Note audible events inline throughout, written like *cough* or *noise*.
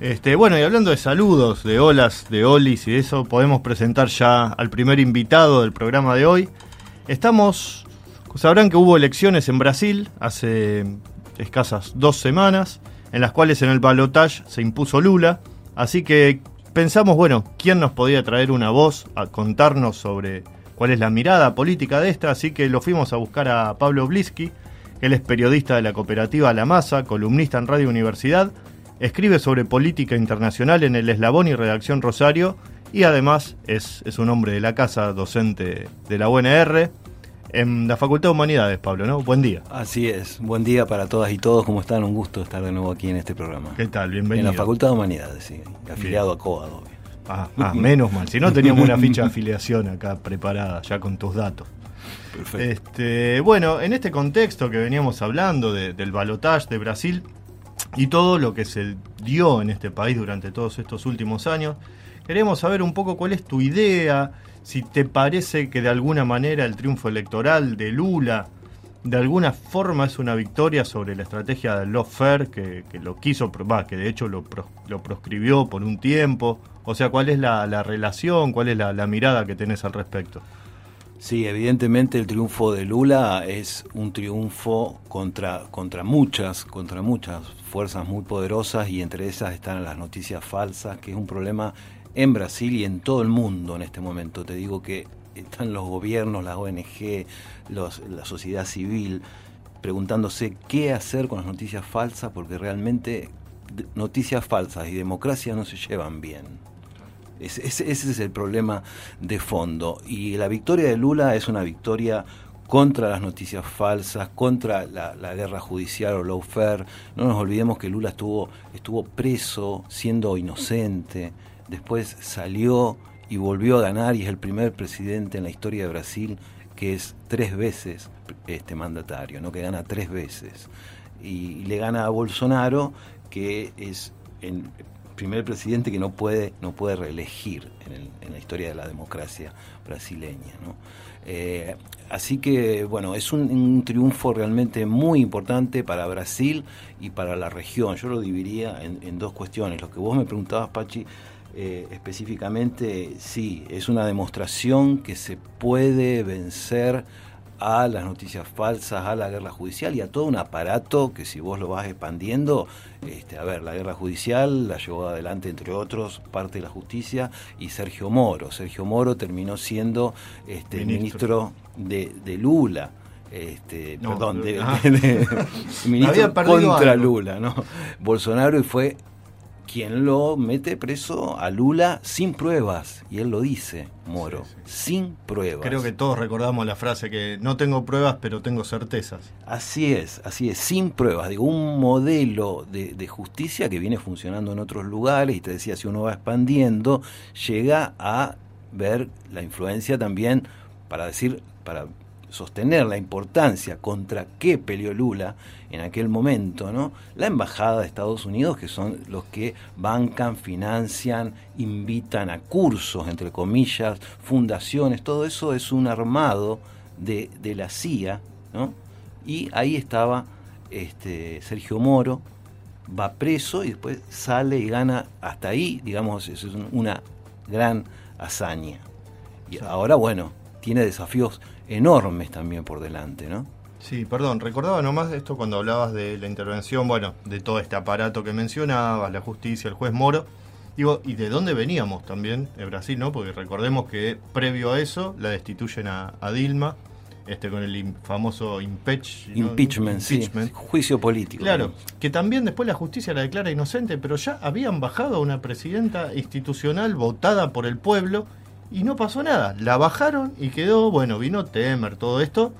Este, bueno, y hablando de saludos, de olas, de olis y de eso, podemos presentar ya al primer invitado del programa de hoy. Estamos, sabrán que hubo elecciones en Brasil hace escasas dos semanas, en las cuales en el balotage se impuso Lula, así que pensamos, bueno, ¿quién nos podía traer una voz a contarnos sobre cuál es la mirada política de esta? Así que lo fuimos a buscar a Pablo Blisky, él es periodista de la cooperativa La Masa, columnista en Radio Universidad, escribe sobre política internacional en el Eslabón y Redacción Rosario y además es, es un hombre de la casa, docente de la UNR en la Facultad de Humanidades, Pablo, ¿no? Buen día. Así es, buen día para todas y todos, ¿cómo están? Un gusto estar de nuevo aquí en este programa. ¿Qué tal? Bienvenido. En la Facultad de Humanidades, sí, afiliado a COAD, obvio. Ah, ah, menos mal, si no teníamos una ficha de afiliación acá preparada ya con tus datos. Perfecto. Este, bueno, en este contexto que veníamos hablando del balotaje de Brasil, y todo lo que se dio en este país durante todos estos últimos años. Queremos saber un poco cuál es tu idea, si te parece que de alguna manera el triunfo electoral de Lula de alguna forma es una victoria sobre la estrategia del lawfare que, que lo quiso, va, que de hecho lo, lo, proscribió por un tiempo. O sea, ¿cuál es la, relación, cuál es la, la mirada que tenés al respecto? Sí, evidentemente el triunfo de Lula es un triunfo contra, contra muchas, contra muchas fuerzas muy poderosas y entre esas están las noticias falsas, que es un problema en Brasil y en todo el mundo en este momento. Te digo que están los gobiernos, las ONG, la sociedad civil preguntándose qué hacer con las noticias falsas porque realmente noticias falsas y democracia no se llevan bien. Ese, es el problema de fondo. Y la victoria de Lula es una victoria contra las noticias falsas, contra la, guerra judicial o lawfare. No nos olvidemos que Lula estuvo, estuvo preso siendo inocente, después salió y volvió a ganar y es el primer presidente en la historia de Brasil que es tres veces este mandatario, ¿no? que gana tres veces. Y le gana a Bolsonaro, que es en, primer presidente que no puede, no puede reelegir en, la historia de la democracia brasileña. Eh, así que, bueno, es un, triunfo realmente muy importante para Brasil y para la región. Yo lo dividiría en, dos cuestiones. Lo que vos me preguntabas, Pachi, eh, específicamente, sí, es una demostración que se puede vencer a las noticias falsas, a la guerra judicial y a todo un aparato que si vos lo vas expandiendo, este, a ver, la guerra judicial la llevó adelante entre otros parte de la justicia y Sergio Moro. Sergio Moro terminó siendo este, ministro, de, Lula. Este, perdón, de, *laughs* ministro contra Lula, ¿no? Bolsonaro y fue quien lo mete preso a Lula sin pruebas. Y él lo dice, Moro, sin pruebas. Creo que todos recordamos la frase que no tengo pruebas, pero tengo certezas. Así es, así es, sin pruebas. Digo, un modelo de, de justicia que viene funcionando en otros lugares, y te decía, si uno va expandiendo, llega a ver la influencia también, para decir, para sostener la importancia contra qué peleó Lula en aquel momento, ¿no? La embajada de Estados Unidos, que son los que bancan, financian, invitan a cursos, entre comillas, fundaciones, todo eso es un armado de, la CIA, ¿no? Y ahí estaba este, Sergio Moro, va preso y después sale y gana hasta ahí, digamos, es una gran hazaña. Y ahora, bueno, tiene desafíos enormes también por delante, ¿no? Sí, perdón, recordaba nomás esto cuando hablabas de la intervención, bueno, de todo este aparato que mencionabas, la justicia, el juez Moro. Digo, ¿y de dónde veníamos también de Brasil, no? Porque recordemos que previo a eso la destituyen a, Dilma, este con el famoso impeach, impeachment, juicio político. Claro, que también después la justicia la declara inocente, pero ya habían bajado a una presidenta institucional votada por el pueblo y no pasó nada. La bajaron y quedó, bueno, vino Temer, todo esto.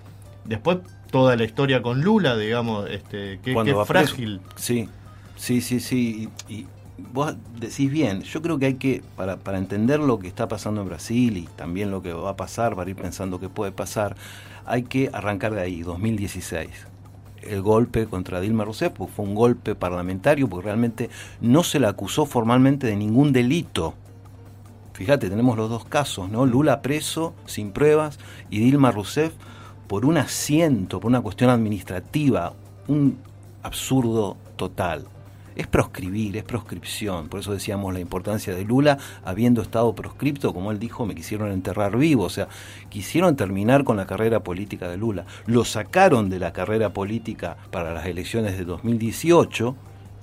Después toda la historia con Lula, digamos, este, que, es frágil. Sí, sí, sí, sí. Y, vos decís bien, yo creo que hay que, para, para entender lo que está pasando en Brasil y también lo que va a pasar, para ir pensando qué puede pasar, hay que arrancar de ahí, 2016 el golpe contra Dilma Rousseff, fue un golpe parlamentario, porque realmente no se la acusó formalmente de ningún delito. Fíjate, tenemos los dos casos, ¿no? Lula preso sin pruebas y Dilma Rousseff por un asiento, por una cuestión administrativa, un absurdo total. es proscribir, es proscripción. Por eso decíamos la importancia de Lula, habiendo estado proscripto, como él dijo, me quisieron enterrar vivo, o sea, quisieron terminar con la carrera política de Lula. Lo sacaron de la carrera política para las elecciones de 2018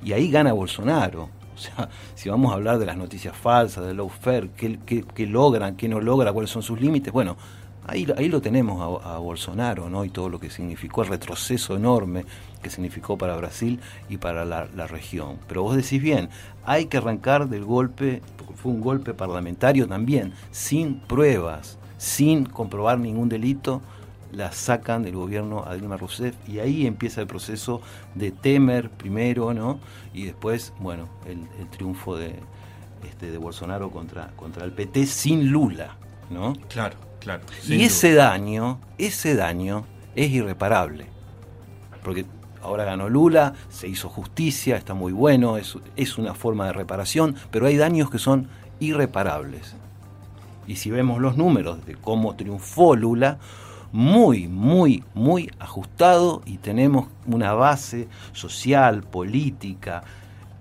y ahí gana Bolsonaro. *laughs* O sea, si vamos a hablar de las noticias falsas, de lawfare, qué, qué, logran, qué no logra, cuáles son sus límites, bueno, Ahí, ahí, lo tenemos a, Bolsonaro, ¿no? Y todo lo que significó el retroceso enorme que significó para Brasil y para la, región. Pero vos decís bien, hay que arrancar del golpe, porque fue un golpe parlamentario también, sin pruebas, sin comprobar ningún delito, la sacan del gobierno a Dilma Rousseff y ahí empieza el proceso de Temer primero, ¿no? Y después, bueno, el, triunfo de, este, de Bolsonaro contra, contra el PT sin Lula, ¿no? Claro, claro. Y ese daño, ese daño es irreparable. Porque ahora ganó Lula, se hizo justicia, está muy bueno, es, es una forma de reparación, pero hay daños que son irreparables. Y si vemos los números de cómo triunfó Lula, muy, muy, muy ajustado y tenemos una base social, política,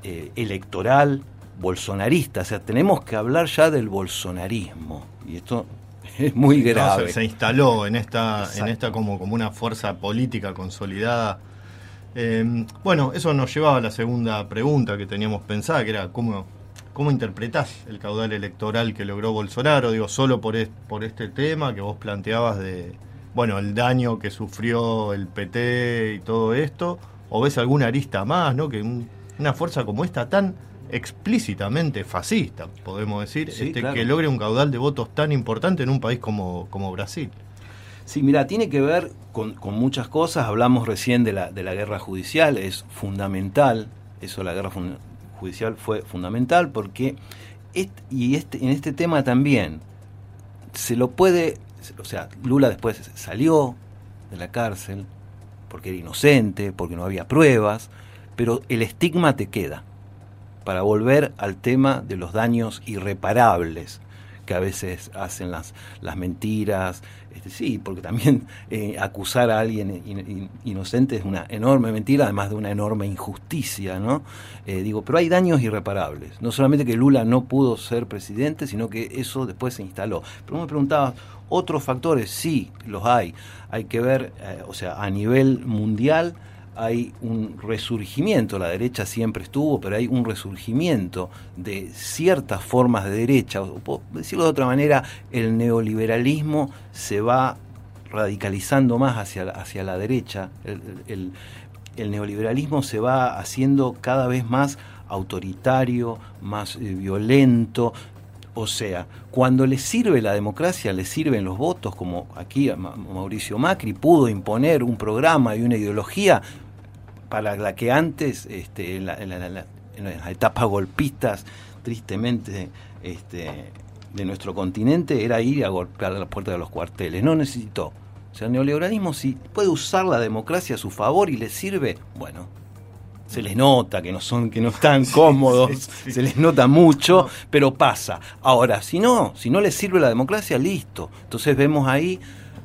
eh, electoral, bolsonarista. O sea, tenemos que hablar ya del bolsonarismo. Y esto *laughs* es muy grave. se, instaló en esta, en esta como, como una fuerza política consolidada Em, bueno, eso nos llevaba a la segunda pregunta que teníamos pensada, que era cómo, cómo interpretás el caudal electoral que logró Bolsonaro, digo, solo por, por este tema que vos planteabas de, bueno, el daño que sufrió el PT y todo esto, o ves alguna arista más, ¿no? Que una fuerza como esta tan explícitamente fascista, podemos decir, este, que logre un caudal de votos tan importante en un país como, como Brasil. Sí, mira, tiene que ver con, muchas cosas. Hablamos recién de la, de la guerra judicial, es fundamental. Eso, la guerra judicial fue fundamental porque, y este, en este tema también, se lo puede, o sea, Lula después salió de la cárcel porque era inocente, porque no había pruebas, pero el estigma te queda para volver al tema de los daños irreparables que a veces hacen las, las mentiras. Este, sí, porque también eh, acusar a alguien inocente es una enorme mentira, además de una enorme injusticia, ¿no? Eh, digo, pero hay daños irreparables. No solamente que Lula no pudo ser presidente, sino que eso después se instaló. Pero me preguntaba, ¿otros factores? Sí, los hay. Hay que ver, eh, o sea, a nivel mundial hay un resurgimiento, la derecha siempre estuvo, pero hay un resurgimiento de ciertas formas de derecha, o decirlo de otra manera, el neoliberalismo se va radicalizando más hacia, hacia la derecha, el, neoliberalismo se va haciendo cada vez más autoritario, más eh, violento, o sea, cuando le sirve la democracia, le sirven los votos, como aquí Mauricio Macri pudo imponer un programa y una ideología para la que antes, este, en, las etapas golpistas, tristemente, este, de nuestro continente, era ir a golpear a la puerta de los cuarteles. No necesitó. O sea, el neoliberalismo, si puede usar la democracia a su favor y le sirve, bueno, se les nota que no son que no están *laughs* cómodos, se les nota mucho, pero pasa. Ahora, si no, si no les sirve la democracia, listo. Entonces vemos ahí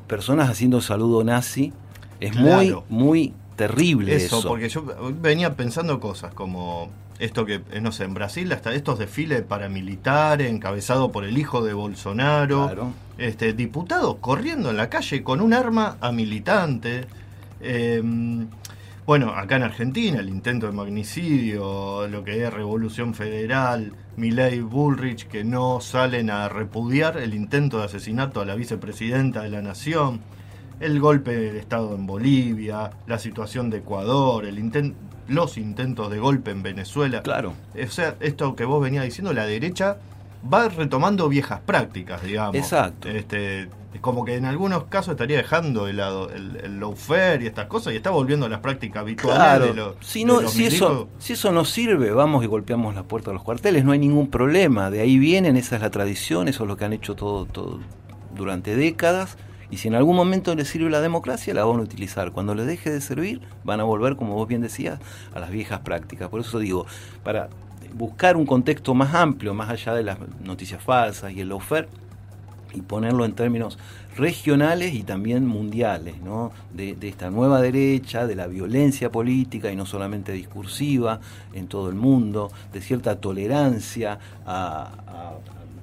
personas haciendo saludo nazi. Es muy muy terrible eso, porque yo venía pensando cosas como esto que, eh, no sé, en Brasil hasta estos desfiles paramilitares encabezados por el hijo de Bolsonaro, este, diputados corriendo en la calle con un arma a militante. Em, bueno, acá en Argentina el intento de magnicidio, lo que es Revolución Federal, Milei Bullrich, que no salen a repudiar el intento de asesinato a la vicepresidenta de la Nación el golpe de Estado en Bolivia, la situación de Ecuador, el los intentos de golpe en Venezuela. Claro. O sea, esto que vos venías diciendo, la derecha va retomando viejas prácticas, digamos. Exacto. Este, como que en algunos casos estaría dejando de lado el, el lawfare y estas cosas y está volviendo a las prácticas habituales de, si, no, si, eso, si eso no sirve, vamos y golpeamos la puerta de los cuarteles, no hay ningún problema. De ahí vienen, esa es la tradición, eso es lo que han hecho todo, todo durante décadas y si en algún momento les sirve la democracia, la van a utilizar. Cuando les deje de servir, van a volver, como vos bien decías, a las viejas prácticas. Por eso digo, para buscar un contexto más amplio, más allá de las noticias falsas y el lawfare, y ponerlo en términos regionales y también mundiales, ¿no? de, esta nueva derecha, de la violencia política y no solamente discursiva en todo el mundo, de cierta tolerancia a,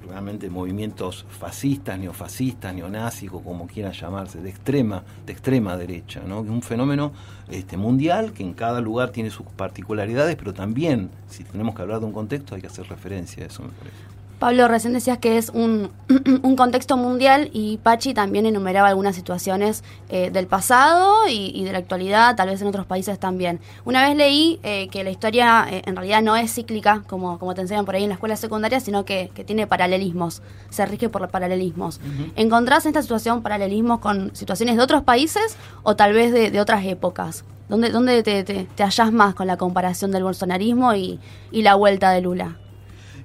realmente movimientos fascistas, neofascistas, neonazis, como quieran llamarse, de extrema, de extrema derecha, ¿no? un fenómeno este, mundial que en cada lugar tiene sus particularidades, pero también, si tenemos que hablar de un contexto, hay que hacer referencia a eso, me parece. Pablo, recién decías que es un, *clears throat* un contexto mundial y Pachi también enumeraba algunas situaciones eh, del pasado y, de la actualidad, tal vez en otros países también. Una vez leí eh, que la historia eh, en realidad no es cíclica, como, como te enseñan por ahí en la escuela secundaria, sino que, tiene paralelismos, se rige por paralelismos. ¿Encontrás en esta situación paralelismos con situaciones de otros países o tal vez de, otras épocas? ¿Dónde, dónde te, te, hallás más con la comparación del bolsonarismo y, y la vuelta de Lula?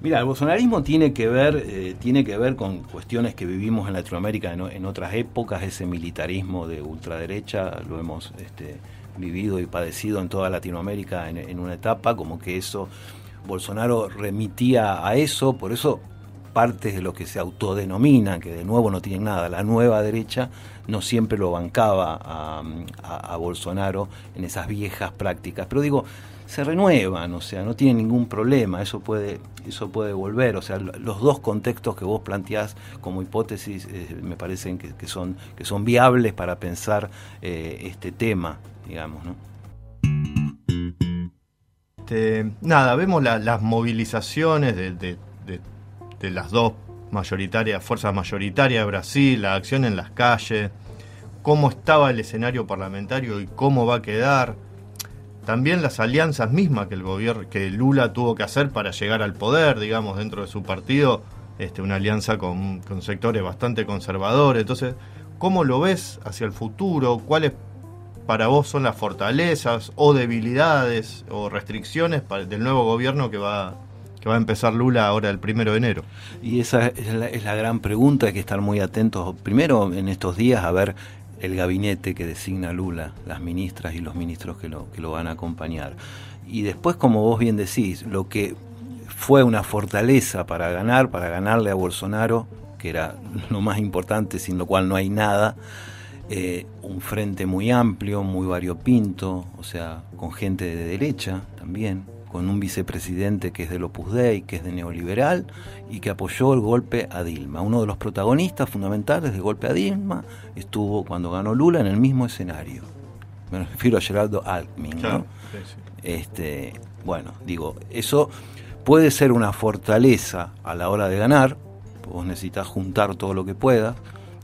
Mira, el bolsonarismo tiene que ver, eh, tiene que ver con cuestiones que vivimos en Latinoamérica en, otras épocas, ese militarismo de ultraderecha lo hemos este, vivido y padecido en toda Latinoamérica en, una etapa, como que eso, Bolsonaro remitía a eso, por eso partes de lo que se autodenomina, que de nuevo no tienen nada, la nueva derecha, no siempre lo bancaba a, a Bolsonaro en esas viejas prácticas. Pero digo, se renuevan, o sea, no tienen ningún problema, eso puede, eso puede volver, o sea, los dos contextos que vos planteás como hipótesis eh, me parecen que, son, que son viables para pensar eh, este tema, digamos, ¿no? Este, nada, vemos las movilizaciones de, de, de, las dos mayoritarias, fuerzas mayoritarias de Brasil, la acción en las calles, cómo estaba el escenario parlamentario y cómo va a quedar también las alianzas mismas que el gobierno, que Lula tuvo que hacer para llegar al poder, digamos, dentro de su partido, este, una alianza con, sectores bastante conservadores. Entonces, ¿cómo lo ves hacia el futuro? ¿Cuáles para vos son las fortalezas o debilidades o restricciones del nuevo gobierno que va, que va a empezar Lula ahora el primero de enero? Y esa es la, es la gran pregunta, hay que estar muy atentos primero en estos días a ver el gabinete que designa Lula, las ministras y los ministros que lo, que lo van a acompañar. Y después, como vos bien decís, lo que fue una fortaleza para ganar, para ganarle a Bolsonaro, que era *laughs* lo más importante, sin lo cual no hay nada, eh, un frente muy amplio, muy variopinto, o sea, con gente de derecha también, con un vicepresidente que es del Opus Dei, que es de neoliberal y que apoyó el golpe a Dilma. Uno de los protagonistas fundamentales del golpe a Dilma estuvo cuando ganó Lula en el mismo escenario. Me refiero a Gerardo Alckmin. Este, bueno, digo, eso puede ser una fortaleza a la hora de ganar, vos necesitas juntar todo lo que puedas,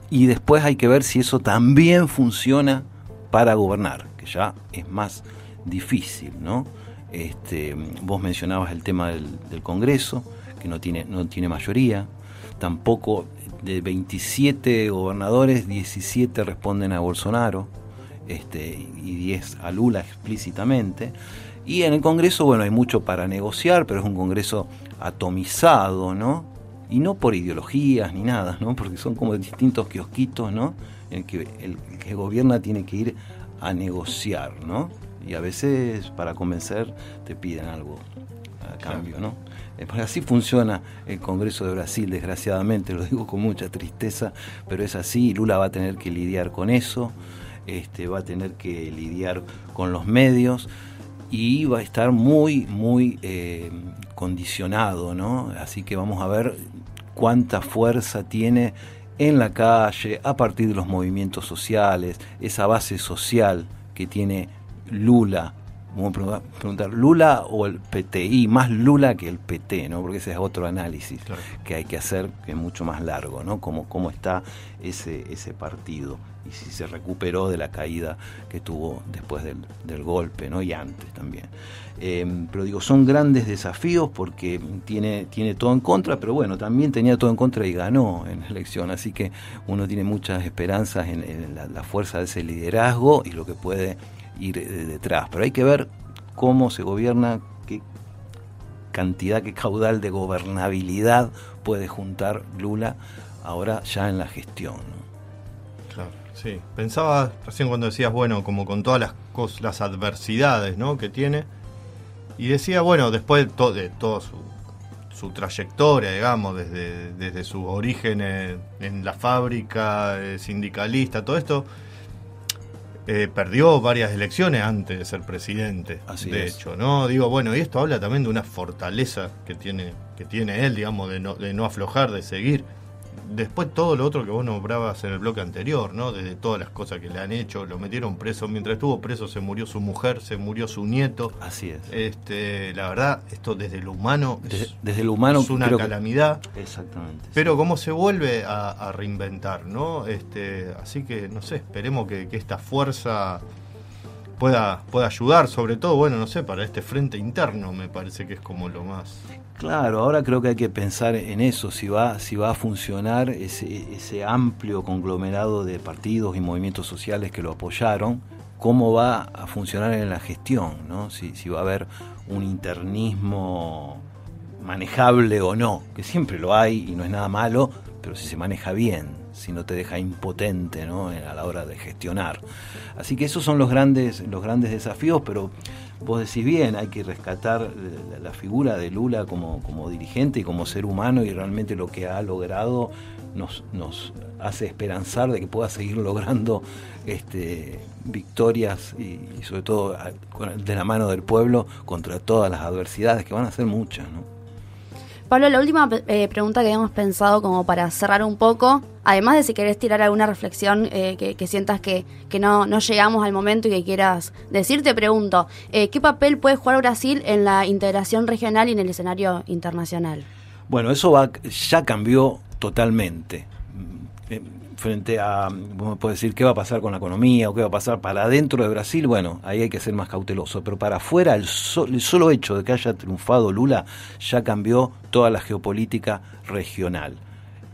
y después hay que ver si eso también funciona para gobernar, que ya es más difícil, ¿no? Este, vos mencionabas el tema del, Congreso, que no tiene, no tiene mayoría. Tampoco de 27 gobernadores, 17 responden a Bolsonaro este, y 10 a Lula explícitamente. Y en el Congreso, bueno, hay mucho para negociar, pero es un Congreso atomizado, ¿no? Y no por ideologías ni nada, ¿no? Porque son como distintos kiosquitos, ¿no? En que el que gobierna tiene que ir a negociar, ¿no? Y a veces para convencer te piden algo a cambio, ¿no? Eh, pues así funciona el Congreso de Brasil, desgraciadamente, *laughs* lo digo con mucha tristeza, pero es así, Lula va a tener que lidiar con eso, este, va a tener que lidiar con los medios y va a estar muy, muy eh, condicionado, ¿no? Así que vamos a ver cuánta fuerza tiene en la calle, a partir de los movimientos sociales, esa base social que tiene Lula. Vamos a preguntar, ¿Lula o el PTI? Más Lula que el PT, ¿no? Porque ese es otro análisis que hay que hacer, que es mucho más largo, ¿no? Cómo, cómo está ese, ese partido y si se recuperó de la caída que tuvo después del, del golpe, ¿no? Y antes también. Em, pero digo, son grandes desafíos porque tiene, tiene todo en contra, pero bueno, también tenía todo en contra y ganó en la elección, así que uno tiene muchas esperanzas en, la, fuerza de ese liderazgo y lo que puede ir detrás. Pero hay que ver cómo se gobierna, qué cantidad, qué caudal de gobernabilidad puede juntar Lula ahora ya en la gestión. Claro, sí. Pensaba recién cuando decías, bueno, como con todas las, cosas, las adversidades ¿no? que tiene, y decía, bueno, después de, todo su su trayectoria, digamos, desde, desde sus orígenes en la fábrica, eh, sindicalista, todo esto, eh, perdió varias elecciones antes de ser presidente, Así de es. hecho, ¿no? Digo, bueno, y esto habla también de una fortaleza que tiene, que tiene él, digamos, de no, de no aflojar, de seguir. Después todo lo otro que vos nombrabas en el bloque anterior, ¿no? Desde todas las cosas que le han hecho, lo metieron preso, mientras estuvo preso se murió su mujer, se murió su nieto. Así es. Este, la verdad, esto desde lo humano es, Desde, desde lo humano es una que- calamidad. Exactamente. Pero cómo se vuelve a, a reinventar, ¿no? Este, así que, no sé, esperemos que, que esta fuerza pueda, pueda ayudar, sobre todo, bueno, no sé, para este frente interno me parece que es como lo más... Claro, ahora creo que hay que pensar en eso, si va, si va a funcionar ese, ese amplio conglomerado de partidos y movimientos sociales que lo apoyaron, cómo va a funcionar en la gestión, ¿no? Si, si va a haber un internismo manejable o no, que siempre lo hay y no es nada malo, pero si se maneja bien, si no te deja impotente ¿no? a la hora de gestionar. Así que esos son los grandes, los grandes desafíos, pero vos decís bien, hay que rescatar la, figura de Lula como, como dirigente y como ser humano y realmente lo que ha logrado nos, nos hace esperanzar de que pueda seguir logrando este, victorias y, y sobre todo de la mano del pueblo contra todas las adversidades, que van a ser muchas. ¿no? Pablo, la última eh, pregunta que habíamos pensado como para cerrar un poco, además de si querés tirar alguna reflexión eh, que, sientas que, que no, no llegamos al momento y que quieras decir, te pregunto, eh, ¿qué papel puede jugar Brasil en la integración regional y en el escenario internacional? Bueno, eso va, ya cambió totalmente. Frente a, me puedes decir, ¿qué va a pasar con la economía o qué va a pasar para adentro de Brasil? Bueno, ahí hay que ser más cauteloso. Pero para afuera, el, so- el solo hecho de que haya triunfado Lula ya cambió toda la geopolítica regional.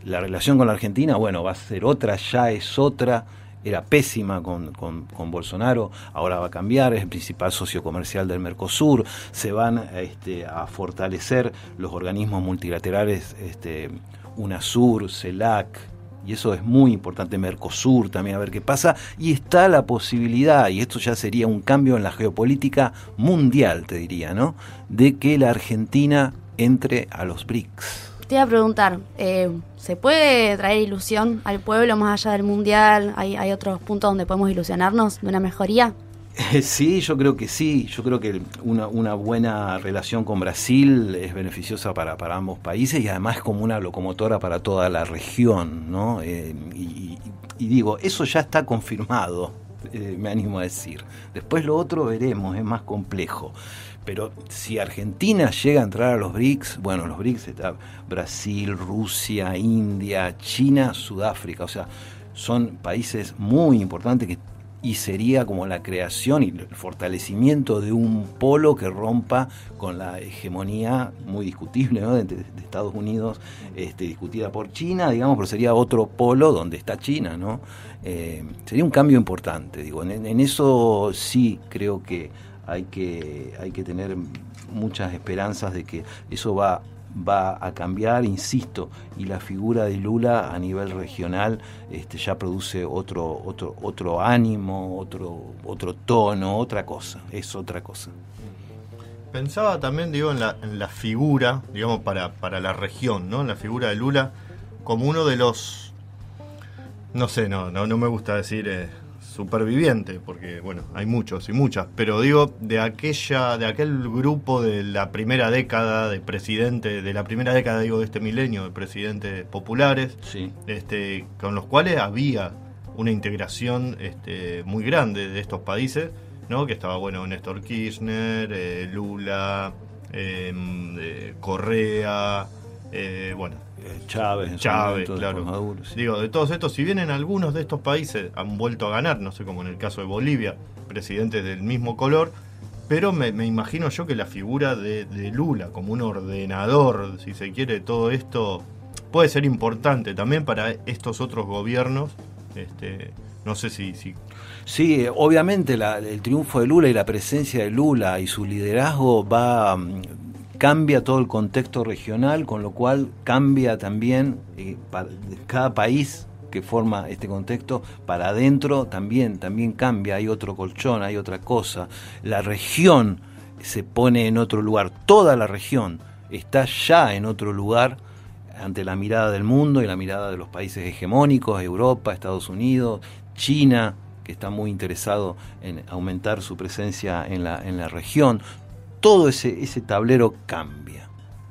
La relación con la Argentina, bueno, va a ser otra, ya es otra. Era pésima con, con- con Bolsonaro, ahora va a cambiar, es el principal socio comercial del Mercosur, se van este, a fortalecer los organismos multilaterales, este, UNASUR, CELAC, y eso es muy importante, Mercosur también, a ver qué pasa, y está la posibilidad, y esto ya sería un cambio en la geopolítica mundial, te diría, ¿no? De que la Argentina entre a los BRICS. Te iba a preguntar, eh, ¿se puede traer ilusión al pueblo más allá del mundial? ¿Hay, ¿Hay otros puntos donde podemos ilusionarnos de una mejoría? *laughs* Sí, yo creo que sí. Yo creo que una, una buena relación con Brasil es beneficiosa para, para ambos países y además como una locomotora para toda la región, ¿no? Eh, y- y digo, eso ya está confirmado, eh, me animo a decir. Después lo otro veremos, es más complejo. Pero si Argentina llega a entrar a los BRICS, bueno, los BRICS está Brasil, Rusia, India, China, Sudáfrica, o sea, son países muy importantes que y sería como la creación y el fortalecimiento de un polo que rompa con la hegemonía muy discutible de Estados Unidos, este, discutida por China, digamos, pero sería otro polo donde está China, ¿no? Eh, sería un cambio importante, digo, en, en eso sí creo que hay que hay que tener muchas esperanzas de que eso va va a cambiar, insisto, y la figura de Lula a nivel regional este, ya produce otro, otro, otro ánimo, otro, otro tono, otra cosa, es otra cosa. Pensaba también, digo, en la, en la figura, digamos, para, para la región, ¿no? En la figura de Lula como uno de los, no sé, no, no, no me gusta decir eh, superviviente, porque, bueno, hay muchos y muchas, pero digo, de aquella, de aquel grupo de la primera década de presidente, de la primera década, digo, de este milenio de presidentes populares, Sí. este, con los cuales había una integración este, muy grande de estos países, ¿no? que estaba bueno Néstor Kirchner, eh, Lula, eh, eh, Correa, eh, bueno, Chávez, en su Chávez, momento, claro. Maduro, sí. Digo, de todos estos, si bien en algunos de estos países han vuelto a ganar, no sé, como en el caso de Bolivia, presidentes del mismo color, pero me, me imagino yo que la figura de, de Lula como un ordenador, si se quiere, todo esto puede ser importante también para estos otros gobiernos. Este, no sé si, si Sí, eh, obviamente la- el triunfo de Lula y la presencia de Lula y su liderazgo va cambia todo el contexto regional, con lo cual cambia también eh, cada país que forma este contexto para adentro también también cambia, hay otro colchón, hay otra cosa. La región se pone en otro lugar, toda la región está ya en otro lugar ante la mirada del mundo y la mirada de los países hegemónicos, Europa, Estados Unidos, China, que está muy interesado en aumentar su presencia en la, en la región. Todo ese, ese tablero cambia.